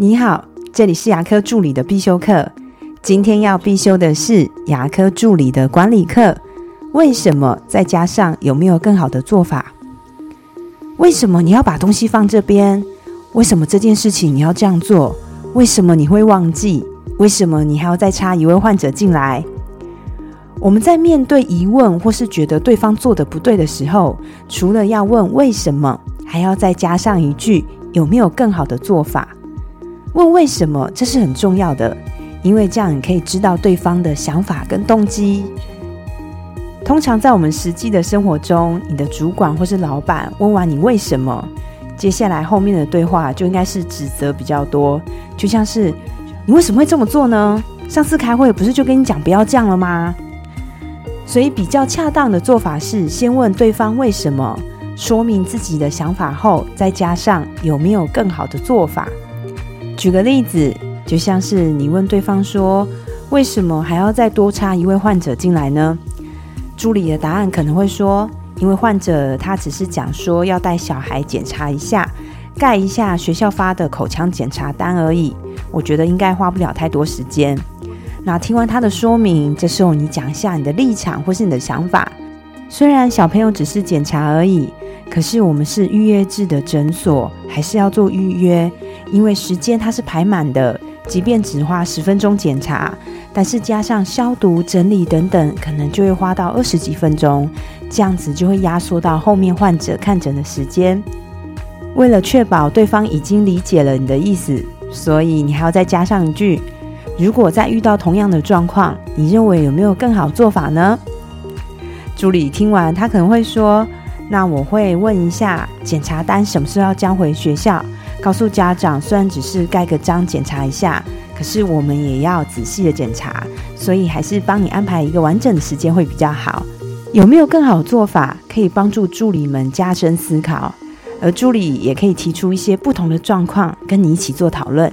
你好，这里是牙科助理的必修课。今天要必修的是牙科助理的管理课。为什么？再加上有没有更好的做法？为什么你要把东西放这边？为什么这件事情你要这样做？为什么你会忘记？为什么你还要再插一位患者进来？我们在面对疑问或是觉得对方做的不对的时候，除了要问为什么，还要再加上一句有没有更好的做法？问为什么，这是很重要的，因为这样你可以知道对方的想法跟动机。通常在我们实际的生活中，你的主管或是老板问完你为什么，接下来后面的对话就应该是指责比较多，就像是你为什么会这么做呢？上次开会不是就跟你讲不要这样了吗？所以比较恰当的做法是先问对方为什么，说明自己的想法后，再加上有没有更好的做法。举个例子，就像是你问对方说：“为什么还要再多插一位患者进来呢？”助理的答案可能会说：“因为患者他只是讲说要带小孩检查一下，盖一下学校发的口腔检查单而已。我觉得应该花不了太多时间。”那听完他的说明，这时候你讲一下你的立场或是你的想法。虽然小朋友只是检查而已。可是我们是预约制的诊所，还是要做预约？因为时间它是排满的，即便只花十分钟检查，但是加上消毒、整理等等，可能就会花到二十几分钟，这样子就会压缩到后面患者看诊的时间。为了确保对方已经理解了你的意思，所以你还要再加上一句：如果再遇到同样的状况，你认为有没有更好做法呢？助理听完，他可能会说。那我会问一下检查单什么时候要交回学校，告诉家长，虽然只是盖个章检查一下，可是我们也要仔细的检查，所以还是帮你安排一个完整的时间会比较好。有没有更好的做法可以帮助助理们加深思考，而助理也可以提出一些不同的状况跟你一起做讨论。